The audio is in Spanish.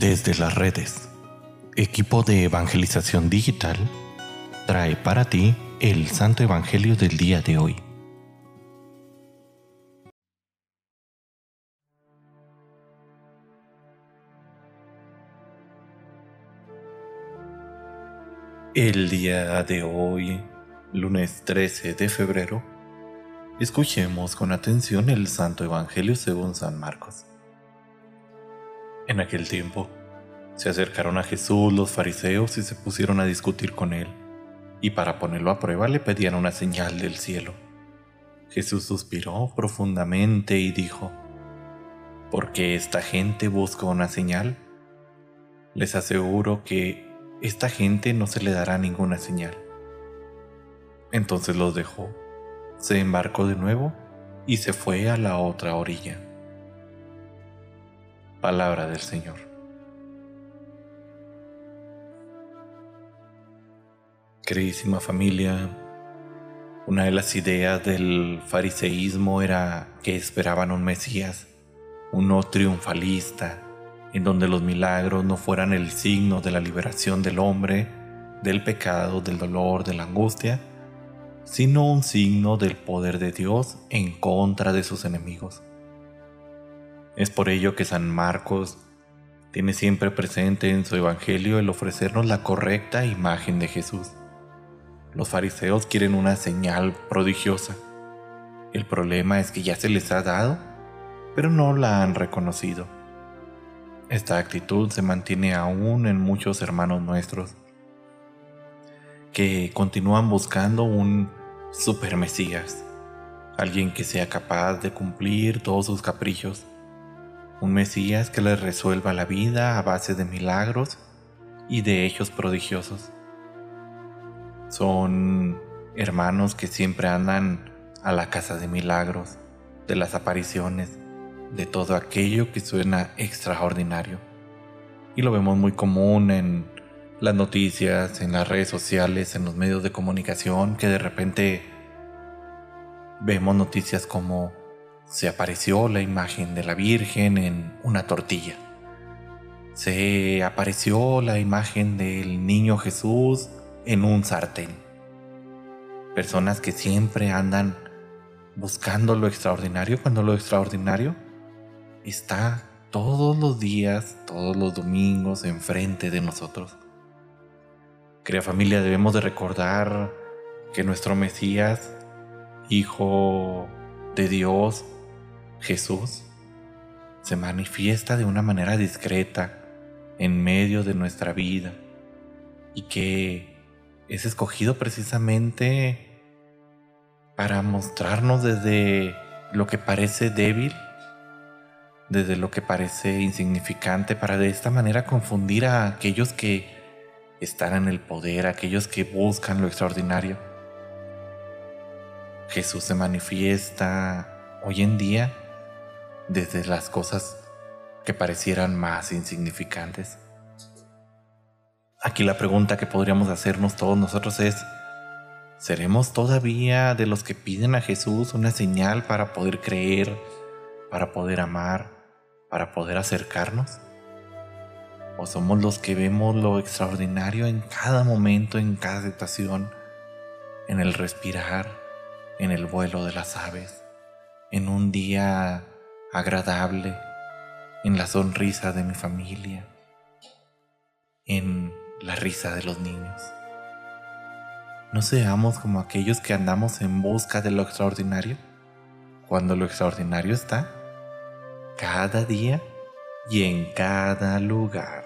Desde las redes, equipo de evangelización digital trae para ti el Santo Evangelio del día de hoy. El día de hoy, lunes 13 de febrero, escuchemos con atención el Santo Evangelio según San Marcos. En aquel tiempo, se acercaron a Jesús los fariseos y se pusieron a discutir con él, y para ponerlo a prueba le pedían una señal del cielo. Jesús suspiró profundamente y dijo, ¿Por qué esta gente busca una señal? Les aseguro que esta gente no se le dará ninguna señal. Entonces los dejó, se embarcó de nuevo y se fue a la otra orilla. Palabra del Señor. Queridísima familia, una de las ideas del fariseísmo era que esperaban un Mesías, uno triunfalista, en donde los milagros no fueran el signo de la liberación del hombre, del pecado, del dolor, de la angustia, sino un signo del poder de Dios en contra de sus enemigos. Es por ello que San Marcos tiene siempre presente en su Evangelio el ofrecernos la correcta imagen de Jesús. Los fariseos quieren una señal prodigiosa. El problema es que ya se les ha dado, pero no la han reconocido. Esta actitud se mantiene aún en muchos hermanos nuestros, que continúan buscando un super mesías, alguien que sea capaz de cumplir todos sus caprichos, un Mesías que les resuelva la vida a base de milagros y de hechos prodigiosos. Son hermanos que siempre andan a la casa de milagros, de las apariciones, de todo aquello que suena extraordinario. Y lo vemos muy común en las noticias, en las redes sociales, en los medios de comunicación, que de repente vemos noticias como se apareció la imagen de la Virgen en una tortilla. Se apareció la imagen del niño Jesús en un sartén. Personas que siempre andan buscando lo extraordinario cuando lo extraordinario está todos los días, todos los domingos enfrente de nosotros. Querida familia, debemos de recordar que nuestro Mesías, Hijo de Dios, Jesús se manifiesta de una manera discreta en medio de nuestra vida y que es escogido precisamente para mostrarnos desde lo que parece débil, desde lo que parece insignificante, para de esta manera confundir a aquellos que están en el poder, aquellos que buscan lo extraordinario. Jesús se manifiesta hoy en día desde las cosas que parecieran más insignificantes. Aquí la pregunta que podríamos hacernos todos nosotros es, ¿seremos todavía de los que piden a Jesús una señal para poder creer, para poder amar, para poder acercarnos? ¿O somos los que vemos lo extraordinario en cada momento, en cada situación, en el respirar, en el vuelo de las aves, en un día agradable en la sonrisa de mi familia, en la risa de los niños. No seamos como aquellos que andamos en busca de lo extraordinario, cuando lo extraordinario está cada día y en cada lugar.